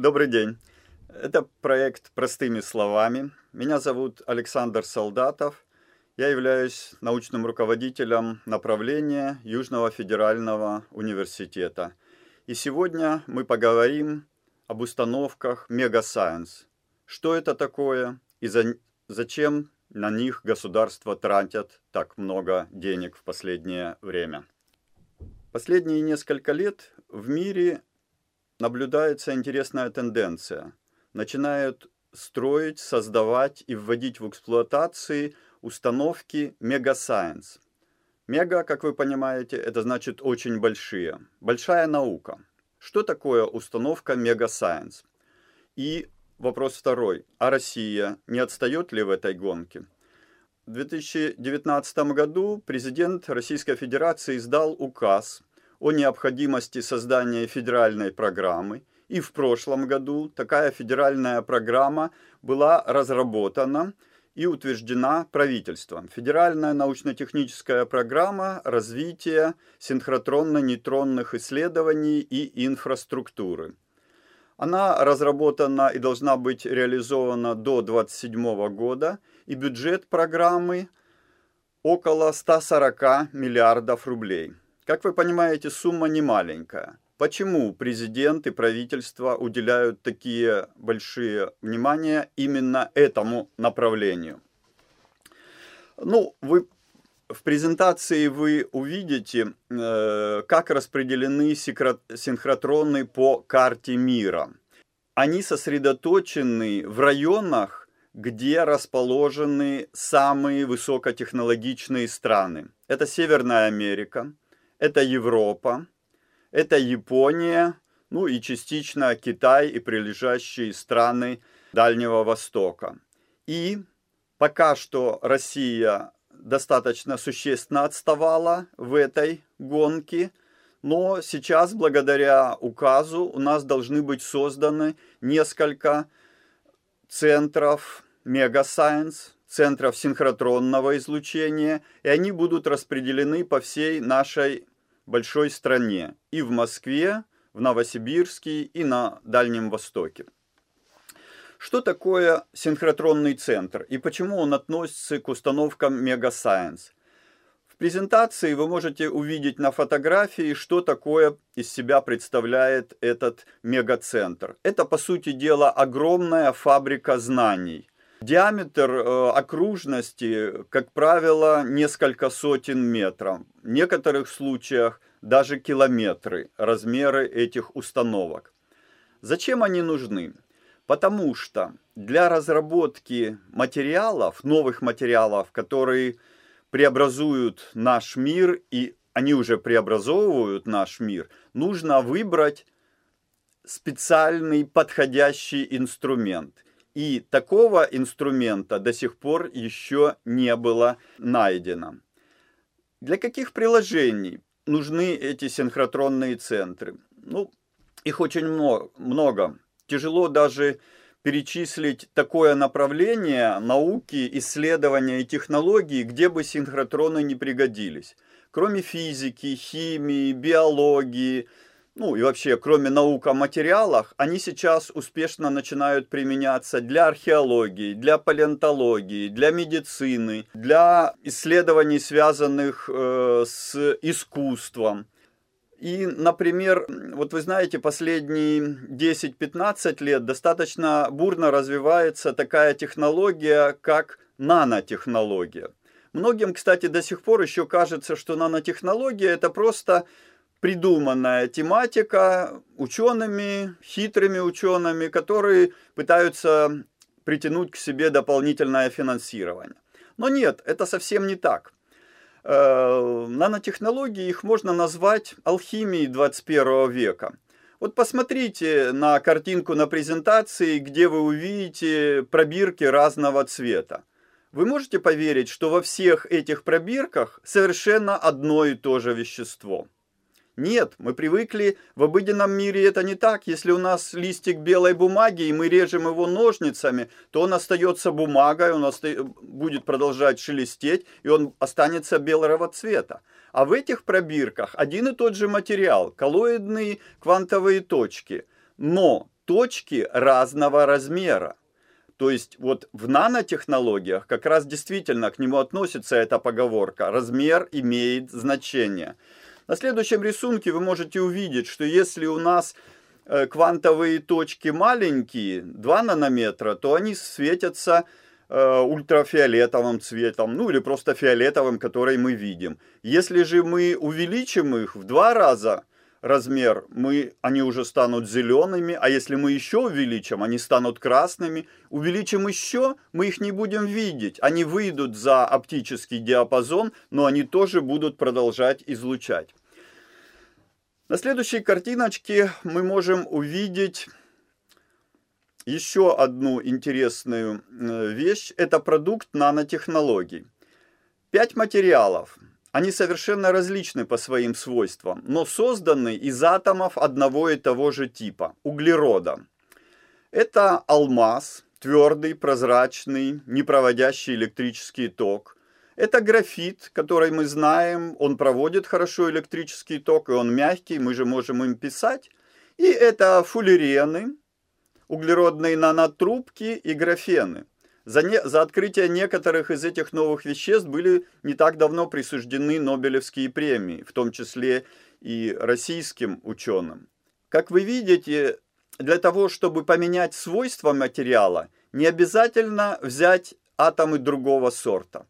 Добрый день. Это проект «Простыми словами». Меня зовут Александр Солдатов. Я являюсь научным руководителем направления Южного федерального университета. И сегодня мы поговорим об установках Мегасайенс. Что это такое и за, зачем на них государства тратят так много денег в последнее время. Последние несколько лет в мире наблюдается интересная тенденция. Начинают строить, создавать и вводить в эксплуатации установки мегасайенс. Мега, как вы понимаете, это значит очень большие. Большая наука. Что такое установка мегасайенс? И вопрос второй. А Россия не отстает ли в этой гонке? В 2019 году президент Российской Федерации издал указ о необходимости создания федеральной программы, и в прошлом году такая федеральная программа была разработана и утверждена правительством. Федеральная научно-техническая программа развития синхротронно-нейтронных исследований и инфраструктуры. Она разработана и должна быть реализована до 2027 года, и бюджет программы около 140 миллиардов рублей. Как вы понимаете, сумма не маленькая. Почему президент и правительство уделяют такие большие внимания именно этому направлению? Ну, вы в презентации вы увидите, э, как распределены синхротроны по карте мира. Они сосредоточены в районах, где расположены самые высокотехнологичные страны. Это Северная Америка, это Европа, это Япония, ну и частично Китай и прилежащие страны Дальнего Востока. И пока что Россия достаточно существенно отставала в этой гонке, но сейчас благодаря указу у нас должны быть созданы несколько центров Мегасайенс, центров синхротронного излучения, и они будут распределены по всей нашей большой стране, и в Москве, в Новосибирске, и на Дальнем Востоке. Что такое синхротронный центр и почему он относится к установкам Мегасайенс? В презентации вы можете увидеть на фотографии, что такое из себя представляет этот мегацентр. Это, по сути дела, огромная фабрика знаний. Диаметр э, окружности, как правило, несколько сотен метров. В некоторых случаях даже километры размеры этих установок. Зачем они нужны? Потому что для разработки материалов, новых материалов, которые преобразуют наш мир, и они уже преобразовывают наш мир, нужно выбрать специальный подходящий инструмент – и такого инструмента до сих пор еще не было найдено. Для каких приложений нужны эти синхротронные центры? Ну, их очень много. Тяжело даже перечислить такое направление науки, исследования и технологий, где бы синхротроны не пригодились. Кроме физики, химии, биологии, ну и вообще, кроме наук о материалах, они сейчас успешно начинают применяться для археологии, для палеонтологии, для медицины, для исследований, связанных э, с искусством. И, например, вот вы знаете, последние 10-15 лет достаточно бурно развивается такая технология, как нанотехнология. Многим, кстати, до сих пор еще кажется, что нанотехнология это просто придуманная тематика учеными, хитрыми учеными, которые пытаются притянуть к себе дополнительное финансирование. Но нет, это совсем не так. Э, нанотехнологии их можно назвать алхимией 21 века. Вот посмотрите на картинку на презентации, где вы увидите пробирки разного цвета. Вы можете поверить, что во всех этих пробирках совершенно одно и то же вещество – нет, мы привыкли, в обыденном мире это не так. Если у нас листик белой бумаги, и мы режем его ножницами, то он остается бумагой, он оста... будет продолжать шелестеть, и он останется белого цвета. А в этих пробирках один и тот же материал, коллоидные квантовые точки. Но точки разного размера. То есть вот в нанотехнологиях как раз действительно к нему относится эта поговорка. Размер имеет значение. На следующем рисунке вы можете увидеть, что если у нас э, квантовые точки маленькие, 2 нанометра, то они светятся э, ультрафиолетовым цветом, ну или просто фиолетовым, который мы видим. Если же мы увеличим их в два раза, размер, мы, они уже станут зелеными, а если мы еще увеличим, они станут красными. Увеличим еще, мы их не будем видеть. Они выйдут за оптический диапазон, но они тоже будут продолжать излучать. На следующей картиночке мы можем увидеть еще одну интересную э, вещь. Это продукт нанотехнологий. Пять материалов – они совершенно различны по своим свойствам, но созданы из атомов одного и того же типа – углерода. Это алмаз, твердый, прозрачный, не проводящий электрический ток. Это графит, который мы знаем, он проводит хорошо электрический ток, и он мягкий, мы же можем им писать. И это фуллерены, углеродные нанотрубки и графены. За, не, за открытие некоторых из этих новых веществ были не так давно присуждены Нобелевские премии, в том числе и российским ученым. Как вы видите, для того, чтобы поменять свойства материала, не обязательно взять атомы другого сорта.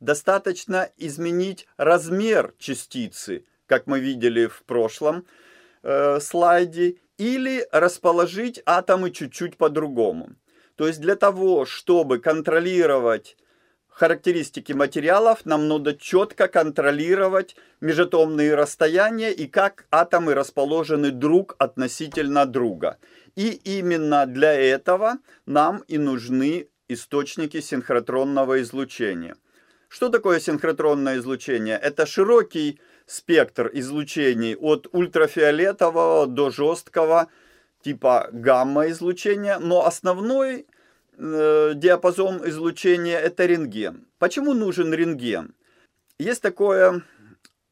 Достаточно изменить размер частицы, как мы видели в прошлом э, слайде, или расположить атомы чуть-чуть по-другому. То есть для того, чтобы контролировать характеристики материалов, нам надо четко контролировать межатомные расстояния и как атомы расположены друг относительно друга. И именно для этого нам и нужны источники синхротронного излучения. Что такое синхротронное излучение? Это широкий спектр излучений от ультрафиолетового до жесткого, типа гамма-излучения, но основной э, диапазон излучения это рентген. Почему нужен рентген? Есть такое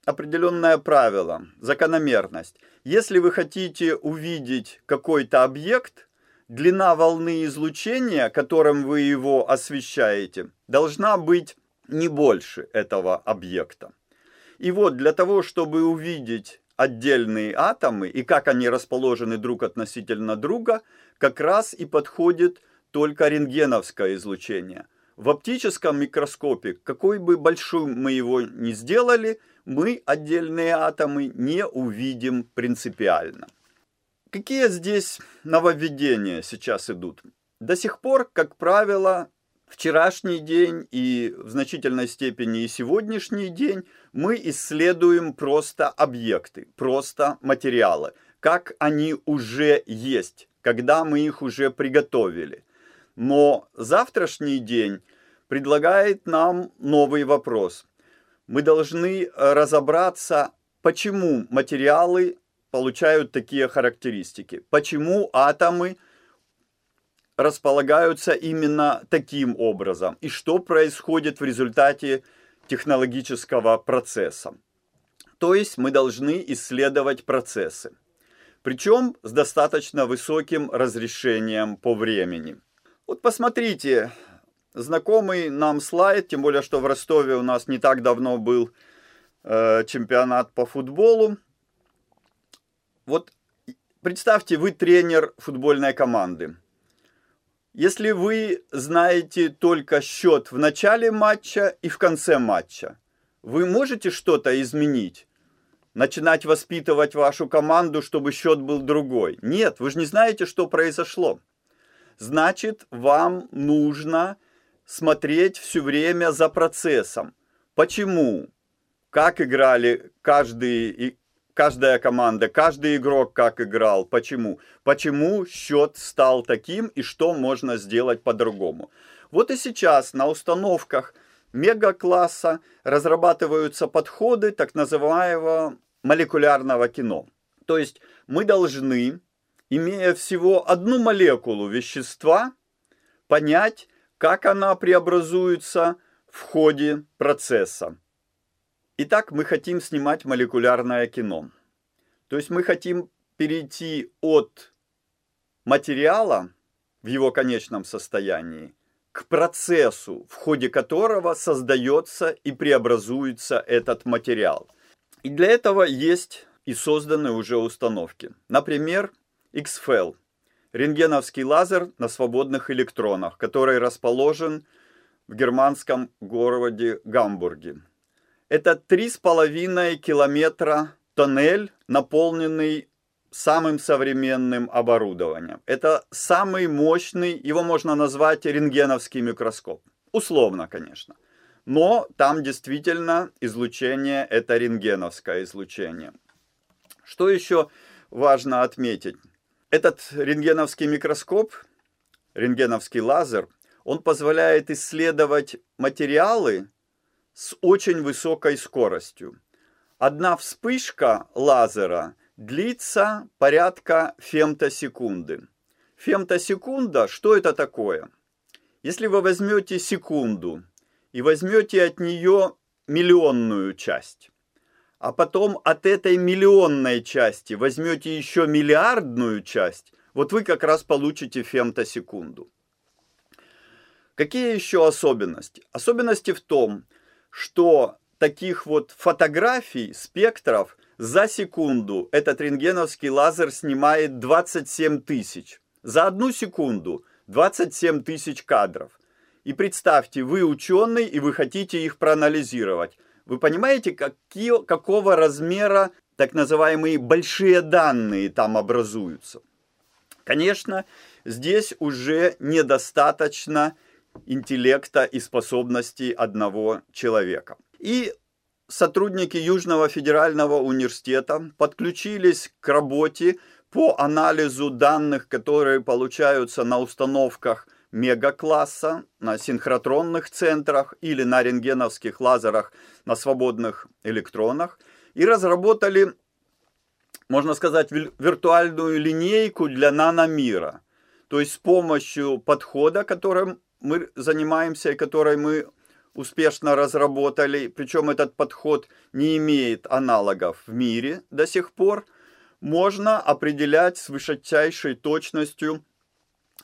определенное правило, закономерность. Если вы хотите увидеть какой-то объект, длина волны излучения, которым вы его освещаете, должна быть не больше этого объекта. И вот для того, чтобы увидеть отдельные атомы и как они расположены друг относительно друга, как раз и подходит только рентгеновское излучение. В оптическом микроскопе, какой бы большой мы его ни сделали, мы отдельные атомы не увидим принципиально. Какие здесь нововведения сейчас идут? До сих пор, как правило, вчерашний день и в значительной степени и сегодняшний день мы исследуем просто объекты, просто материалы, как они уже есть, когда мы их уже приготовили. Но завтрашний день предлагает нам новый вопрос. Мы должны разобраться, почему материалы получают такие характеристики, почему атомы – располагаются именно таким образом и что происходит в результате технологического процесса. То есть мы должны исследовать процессы. Причем с достаточно высоким разрешением по времени. Вот посмотрите, знакомый нам слайд, тем более, что в Ростове у нас не так давно был э, чемпионат по футболу. Вот представьте, вы тренер футбольной команды. Если вы знаете только счет в начале матча и в конце матча, вы можете что-то изменить? Начинать воспитывать вашу команду, чтобы счет был другой? Нет, вы же не знаете, что произошло. Значит, вам нужно смотреть все время за процессом. Почему? Как играли каждый каждая команда, каждый игрок как играл, почему. Почему счет стал таким и что можно сделать по-другому. Вот и сейчас на установках мега-класса разрабатываются подходы так называемого молекулярного кино. То есть мы должны, имея всего одну молекулу вещества, понять, как она преобразуется в ходе процесса. Итак, мы хотим снимать молекулярное кино. То есть мы хотим перейти от материала в его конечном состоянии к процессу, в ходе которого создается и преобразуется этот материал. И для этого есть и созданы уже установки. Например, XFEL – рентгеновский лазер на свободных электронах, который расположен в германском городе Гамбурге. Это 3,5 километра тоннель, наполненный самым современным оборудованием. Это самый мощный, его можно назвать рентгеновский микроскоп. Условно, конечно. Но там действительно излучение – это рентгеновское излучение. Что еще важно отметить? Этот рентгеновский микроскоп, рентгеновский лазер, он позволяет исследовать материалы с очень высокой скоростью. Одна вспышка лазера длится порядка фемтосекунды. Фемтосекунда, что это такое? Если вы возьмете секунду и возьмете от нее миллионную часть, а потом от этой миллионной части возьмете еще миллиардную часть, вот вы как раз получите фемтосекунду. Какие еще особенности? Особенности в том, что таких вот фотографий, спектров за секунду этот рентгеновский лазер снимает 27 тысяч. За одну секунду 27 тысяч кадров. И представьте, вы ученый, и вы хотите их проанализировать. Вы понимаете, какие, какого размера так называемые большие данные там образуются? Конечно, здесь уже недостаточно интеллекта и способностей одного человека. И сотрудники Южного федерального университета подключились к работе по анализу данных, которые получаются на установках мегакласса, на синхротронных центрах или на рентгеновских лазерах на свободных электронах, и разработали, можно сказать, виртуальную линейку для наномира. То есть с помощью подхода, которым мы занимаемся и который мы успешно разработали, причем этот подход не имеет аналогов в мире до сих пор, можно определять с высочайшей точностью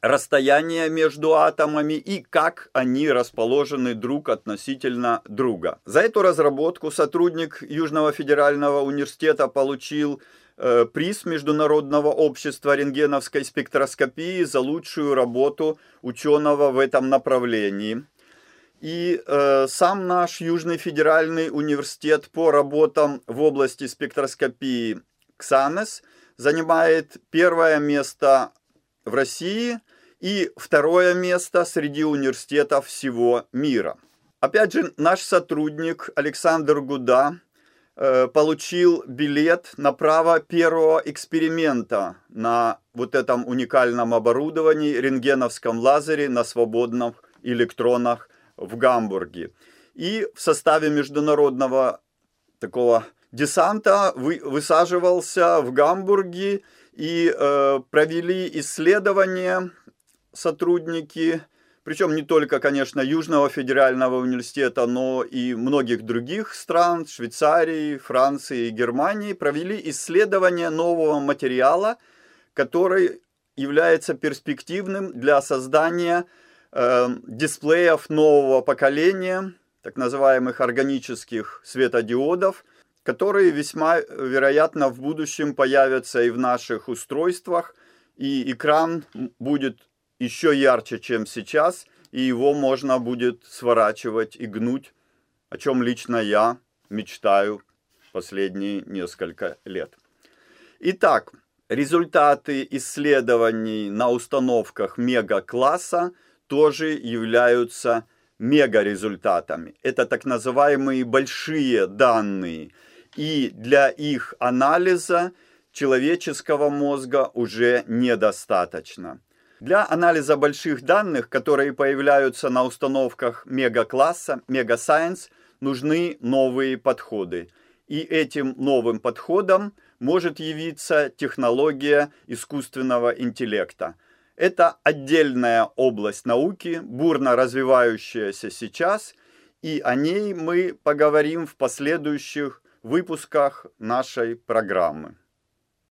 расстояние между атомами и как они расположены друг относительно друга. За эту разработку сотрудник Южного федерального университета получил приз Международного общества рентгеновской спектроскопии за лучшую работу ученого в этом направлении. И э, сам наш Южный федеральный университет по работам в области спектроскопии КСАНЕС занимает первое место в России и второе место среди университетов всего мира. Опять же, наш сотрудник Александр Гуда э, получил билет на право первого эксперимента на вот этом уникальном оборудовании, рентгеновском лазере на свободных электронах в Гамбурге. И в составе международного такого десанта вы, высаживался в Гамбурге и э, провели исследования сотрудники, причем не только, конечно, Южного федерального университета, но и многих других стран, Швейцарии, Франции и Германии, провели исследование нового материала, который является перспективным для создания э, дисплеев нового поколения, так называемых органических светодиодов, которые весьма вероятно в будущем появятся и в наших устройствах, и экран будет еще ярче, чем сейчас, и его можно будет сворачивать и гнуть, о чем лично я мечтаю последние несколько лет. Итак, результаты исследований на установках мега-класса тоже являются мега-результатами. Это так называемые большие данные. И для их анализа человеческого мозга уже недостаточно. Для анализа больших данных, которые появляются на установках мега-класса, мега-сайенс, нужны новые подходы. И этим новым подходом может явиться технология искусственного интеллекта. Это отдельная область науки, бурно развивающаяся сейчас, и о ней мы поговорим в последующих выпусках нашей программы.